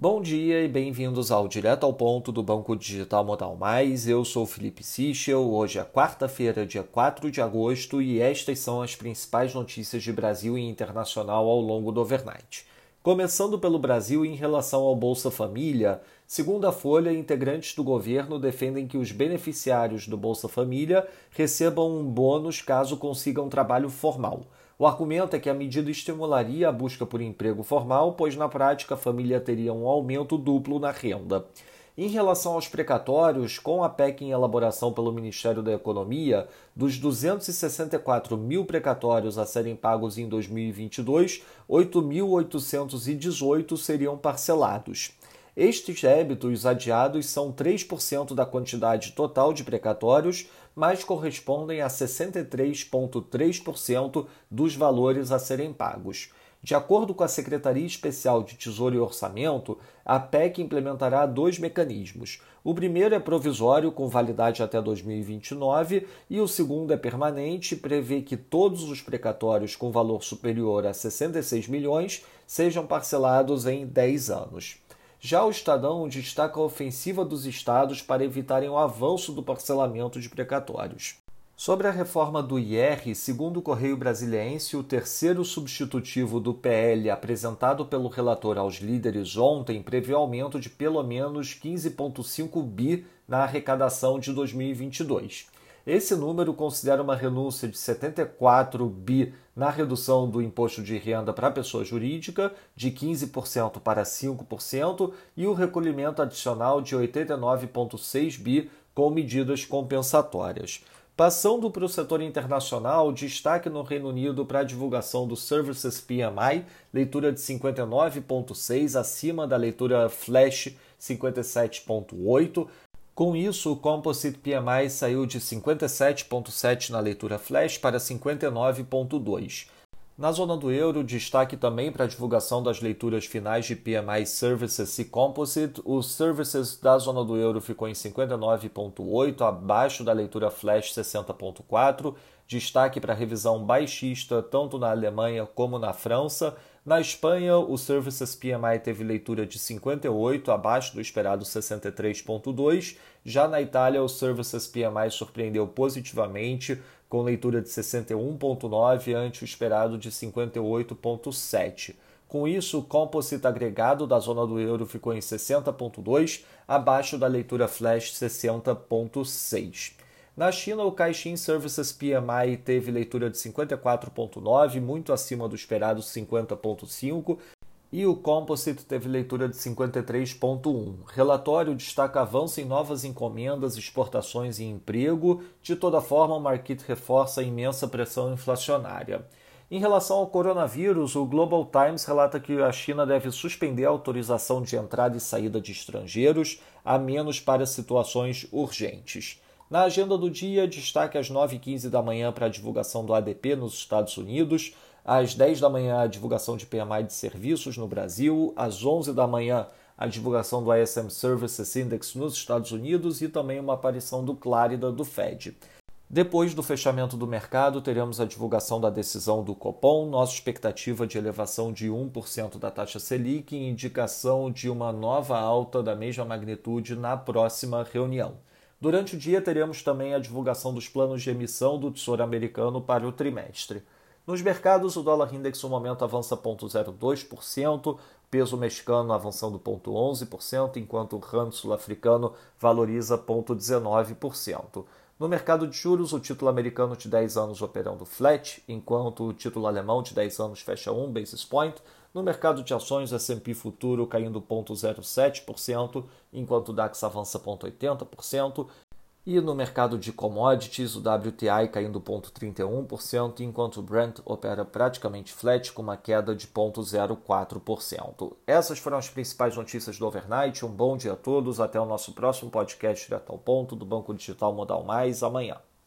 Bom dia e bem-vindos ao Direto ao Ponto do Banco Digital Modal Mais. Eu sou Felipe Sichel. Hoje é quarta-feira, dia 4 de agosto, e estas são as principais notícias de Brasil e internacional ao longo do overnight. Começando pelo Brasil em relação ao Bolsa Família, segundo a Folha, integrantes do governo defendem que os beneficiários do Bolsa Família recebam um bônus caso consigam trabalho formal. O argumento é que a medida estimularia a busca por emprego formal, pois na prática a família teria um aumento duplo na renda. Em relação aos precatórios, com a PEC em elaboração pelo Ministério da Economia, dos 264 mil precatórios a serem pagos em 2022, 8.818 seriam parcelados. Estes débitos adiados são 3% da quantidade total de precatórios, mas correspondem a 63,3% dos valores a serem pagos. De acordo com a Secretaria Especial de Tesouro e Orçamento, a PEC implementará dois mecanismos. O primeiro é provisório, com validade até 2029, e o segundo é permanente e prevê que todos os precatórios com valor superior a 66 milhões sejam parcelados em 10 anos. Já o Estadão destaca a ofensiva dos estados para evitarem o avanço do parcelamento de precatórios. Sobre a reforma do IR, segundo o Correio Brasiliense, o terceiro substitutivo do PL apresentado pelo relator aos líderes ontem prevê aumento de pelo menos 15,5 bi na arrecadação de 2022. Esse número considera uma renúncia de 74 bi na redução do imposto de renda para a pessoa jurídica, de 15% para 5%, e o recolhimento adicional de 89,6 bi com medidas compensatórias. Passando para o setor internacional, destaque no Reino Unido para a divulgação do Services PMI, leitura de 59,6 acima da leitura Flash 57,8, com isso, o Composite PMI saiu de 57,7 na leitura flash para 59,2. Na zona do euro, destaque também para a divulgação das leituras finais de PMI Services e Composite. O Services da zona do euro ficou em 59,8, abaixo da leitura flash 60,4. Destaque para a revisão baixista tanto na Alemanha como na França. Na Espanha, o Services PMI teve leitura de 58, abaixo do esperado 63,2. Já na Itália, o Services PMI surpreendeu positivamente, com leitura de 61,9 ante o esperado de 58,7. Com isso, o composite agregado da zona do euro ficou em 60,2, abaixo da leitura flash 60,6. Na China, o Caixin Services PMI teve leitura de 54,9, muito acima do esperado 50,5, e o Composite teve leitura de 53,1. Relatório destaca avanço em novas encomendas, exportações e emprego. De toda forma, o Market reforça a imensa pressão inflacionária. Em relação ao coronavírus, o Global Times relata que a China deve suspender a autorização de entrada e saída de estrangeiros, a menos para situações urgentes. Na agenda do dia, destaque às 9h15 da manhã para a divulgação do ADP nos Estados Unidos, às 10 da manhã a divulgação de PMI de serviços no Brasil, às 11 da manhã a divulgação do ISM Services Index nos Estados Unidos e também uma aparição do Clarida do Fed. Depois do fechamento do mercado, teremos a divulgação da decisão do Copom, nossa expectativa de elevação de 1% da taxa Selic e indicação de uma nova alta da mesma magnitude na próxima reunião. Durante o dia, teremos também a divulgação dos planos de emissão do Tesouro Americano para o trimestre. Nos mercados, o dólar index no momento avança 0,02%, peso mexicano avançando 0,11%, enquanto o rand sul-africano valoriza 0,19%. No mercado de juros, o título americano de 10 anos operando flat, enquanto o título alemão de 10 anos fecha 1 basis point. No mercado de ações, S&P futuro caindo 0,07%, enquanto o DAX avança 0,80%. E no mercado de commodities, o WTI caindo 0,31%, enquanto o Brent opera praticamente flat com uma queda de 0,04%. Essas foram as principais notícias do overnight. Um bom dia a todos. Até o nosso próximo podcast direto ao ponto do Banco Digital Modal Mais amanhã.